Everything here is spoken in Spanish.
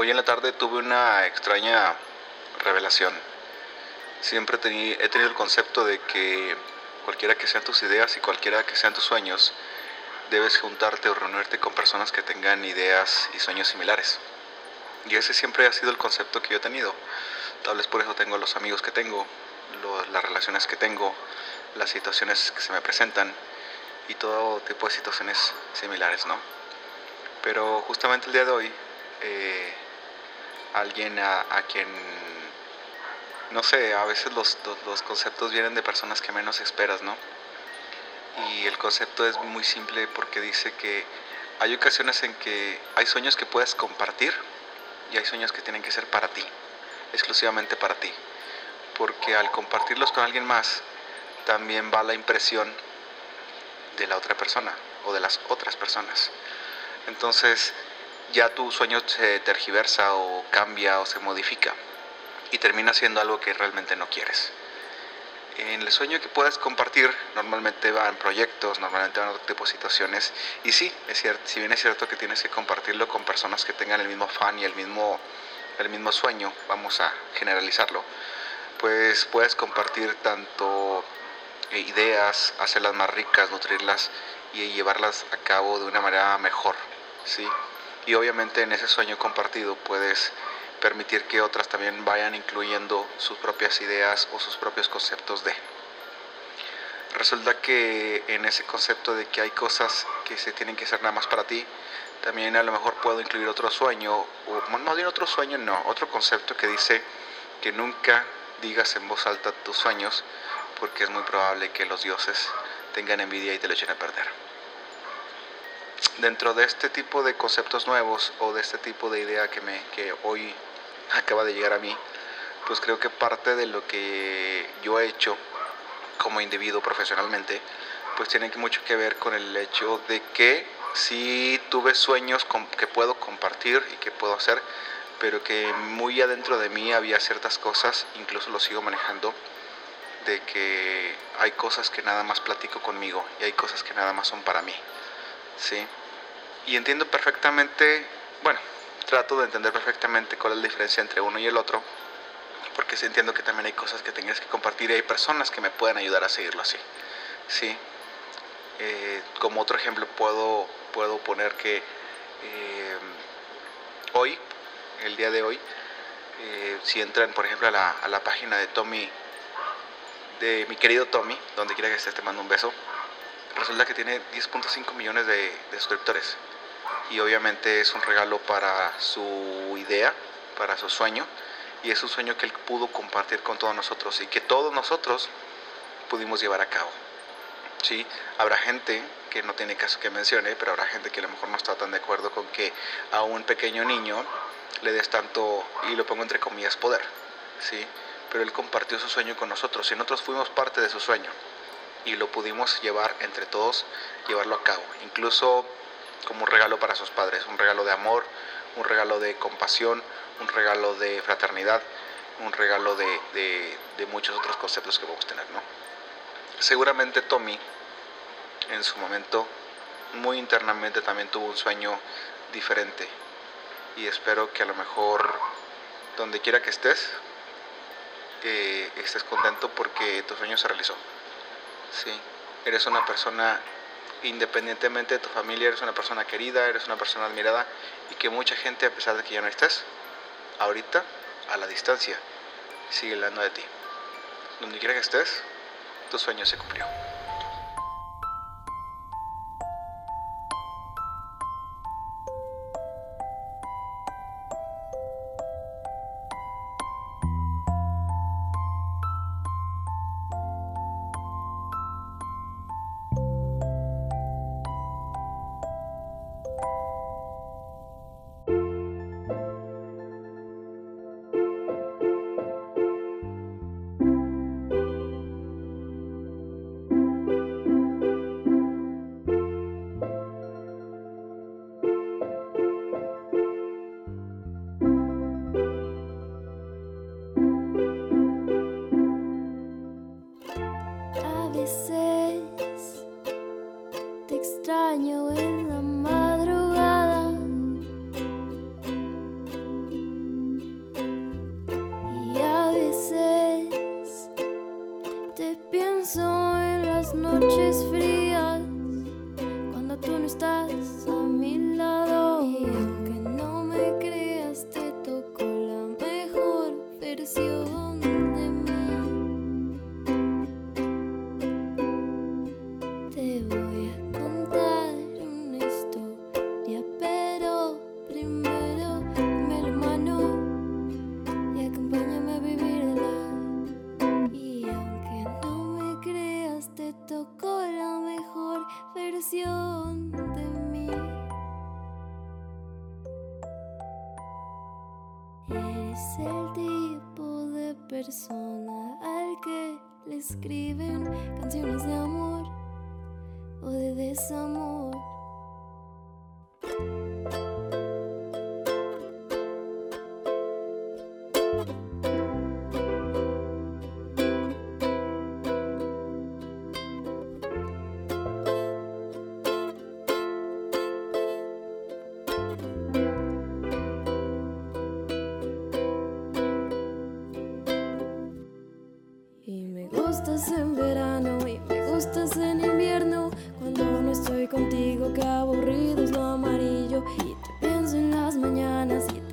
Hoy en la tarde tuve una extraña revelación. Siempre he tenido el concepto de que cualquiera que sean tus ideas y cualquiera que sean tus sueños, debes juntarte o reunirte con personas que tengan ideas y sueños similares. Y ese siempre ha sido el concepto que yo he tenido. Tal vez por eso tengo los amigos que tengo, las relaciones que tengo, las situaciones que se me presentan y todo tipo de situaciones similares, ¿no? Pero justamente el día de hoy eh, alguien a, quien, no sé, a veces los, los, conceptos vienen de personas que menos esperas, ¿no? Y el concepto es muy simple porque dice que hay ocasiones en que hay sueños que puedes compartir y hay sueños que tienen que ser para ti, exclusivamente para ti. Porque al compartirlos con alguien más, también va la impresión de la otra persona o de las otras personas. Entonces, ya tu sueño se tergiversa o cambia o se modifica y termina siendo algo que realmente no quieres. En el sueño que puedes compartir, normalmente van proyectos, normalmente van otro tipo de situaciones. Y sí, es cierto, si bien es cierto que tienes que compartirlo con personas que tengan el mismo afán y el mismo, el mismo sueño, vamos a generalizarlo, pues puedes compartir tanto eh, ideas, hacerlas más ricas, nutrirlas y llevarlas a cabo de una manera mejor. ¿sí? Y obviamente en ese sueño compartido puedes permitir que otras también vayan incluyendo sus propias ideas o sus propios conceptos de. Resulta que en ese concepto de que hay cosas que se tienen que hacer nada más para ti, también a lo mejor puedo incluir otro sueño, o no bien otro sueño, no, otro concepto que dice que nunca digas en voz alta tus sueños, porque es muy probable que los dioses tengan envidia y te lo echen a perder dentro de este tipo de conceptos nuevos o de este tipo de idea que, me, que hoy acaba de llegar a mí, pues creo que parte de lo que yo he hecho como individuo profesionalmente, pues tiene mucho que ver con el hecho de que sí tuve sueños que puedo compartir y que puedo hacer, pero que muy adentro de mí había ciertas cosas, incluso lo sigo manejando, de que hay cosas que nada más platico conmigo y hay cosas que nada más son para mí. ¿Sí? Y entiendo perfectamente, bueno, trato de entender perfectamente cuál es la diferencia entre uno y el otro, porque sí entiendo que también hay cosas que tengas que compartir y hay personas que me pueden ayudar a seguirlo así, ¿sí? Eh, como otro ejemplo puedo, puedo poner que eh, hoy, el día de hoy, eh, si entran por ejemplo a la, a la página de Tommy, de mi querido Tommy, donde quiera que estés, te mando un beso resulta que tiene 10.5 millones de, suscriptores y obviamente es un regalo para su idea, para su sueño y es un sueño que él pudo compartir con todos nosotros y que todos nosotros pudimos llevar a cabo. ¿sí? Habrá gente que no tiene caso que mencione, pero habrá gente que a lo mejor no está tan de acuerdo con que a un pequeño niño le des tanto, y lo pongo entre comillas, poder. ¿sí? Pero él compartió su sueño con nosotros y nosotros fuimos parte de su sueño y lo pudimos llevar entre todos, llevarlo a cabo, incluso como un regalo para sus padres, un regalo de amor, un regalo de compasión, un regalo de fraternidad, un regalo de, muchos otros conceptos que vamos a tener, ¿no? Seguramente Tommy, en su momento, muy internamente también tuvo un sueño diferente y espero que a lo mejor donde quiera que estés, que estés contento porque tu sueño se realizó. Sí, eres una persona, independientemente de tu familia, eres una persona querida, eres una persona admirada y que mucha gente, a pesar de que ya no estés, ahorita, a la distancia, sigue hablando de ti. Donde quiera que estés, tu sueño se cumplió. en la madrugada. Y a veces te pienso en las noches frías, cuando tú no estás a mi lado. es el tipo de persona al que le escriben canciones de amor o de desamor. gustas en verano y me gustas en invierno. Cuando no estoy contigo, qué aburrido es lo amarillo. Y te pienso en las mañanas y